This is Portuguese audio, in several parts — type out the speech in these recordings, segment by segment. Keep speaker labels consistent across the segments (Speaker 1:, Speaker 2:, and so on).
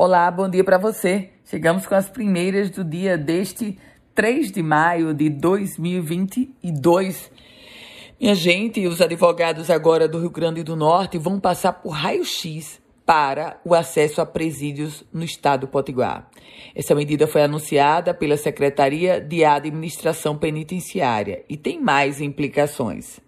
Speaker 1: Olá, bom dia para você. Chegamos com as primeiras do dia deste 3 de maio de 2022. Minha gente, os advogados agora do Rio Grande do Norte vão passar por raio-x para o acesso a presídios no estado do Potiguar. Essa medida foi anunciada pela Secretaria de Administração Penitenciária e tem mais implicações.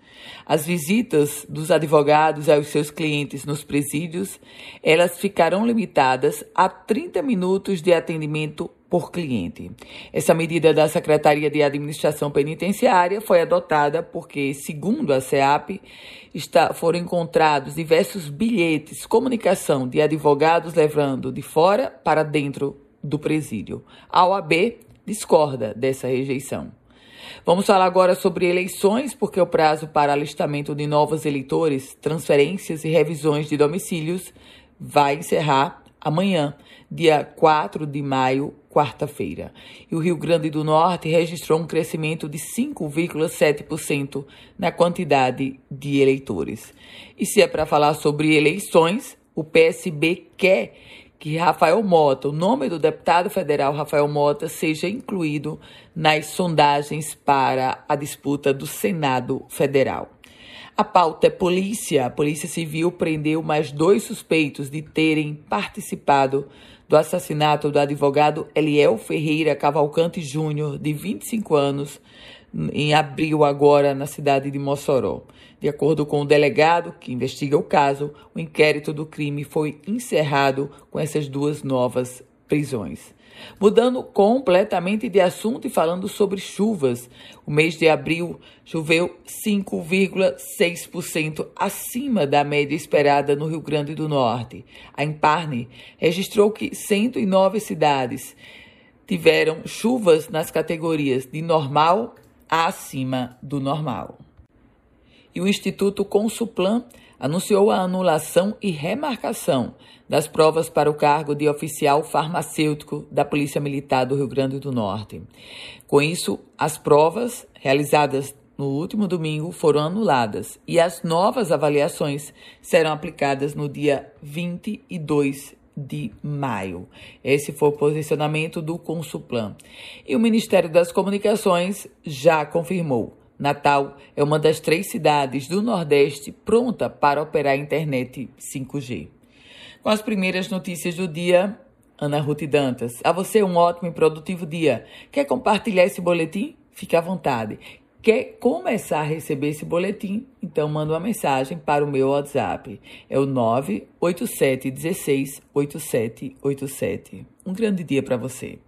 Speaker 1: As visitas dos advogados aos seus clientes nos presídios, elas ficarão limitadas a 30 minutos de atendimento por cliente. Essa medida da Secretaria de Administração Penitenciária foi adotada porque, segundo a SEAP, está, foram encontrados diversos bilhetes, comunicação de advogados levando de fora para dentro do presídio. A OAB discorda dessa rejeição. Vamos falar agora sobre eleições, porque o prazo para alistamento de novos eleitores, transferências e revisões de domicílios vai encerrar amanhã, dia 4 de maio, quarta-feira. E o Rio Grande do Norte registrou um crescimento de 5,7% na quantidade de eleitores. E se é para falar sobre eleições, o PSB quer que Rafael Mota, o nome do deputado federal Rafael Mota, seja incluído nas sondagens para a disputa do Senado Federal. A pauta é polícia. A Polícia Civil prendeu mais dois suspeitos de terem participado do assassinato do advogado Eliel Ferreira Cavalcante Júnior, de 25 anos, em abril agora na cidade de Mossoró. De acordo com o delegado que investiga o caso, o inquérito do crime foi encerrado com essas duas novas prisões. Mudando completamente de assunto e falando sobre chuvas, o mês de abril choveu 5,6% acima da média esperada no Rio Grande do Norte. A Imparne registrou que 109 cidades tiveram chuvas nas categorias de normal acima do normal. E o Instituto Consuplan anunciou a anulação e remarcação das provas para o cargo de oficial farmacêutico da Polícia Militar do Rio Grande do Norte. Com isso, as provas realizadas no último domingo foram anuladas e as novas avaliações serão aplicadas no dia 22 de maio. Esse foi o posicionamento do Consuplan. E o Ministério das Comunicações já confirmou. Natal é uma das três cidades do Nordeste pronta para operar a internet 5G. Com as primeiras notícias do dia, Ana Ruth Dantas. A você um ótimo e produtivo dia. Quer compartilhar esse boletim? Fique à vontade. Quer começar a receber esse boletim? Então manda uma mensagem para o meu WhatsApp. É o 987 16 8787. Um grande dia para você.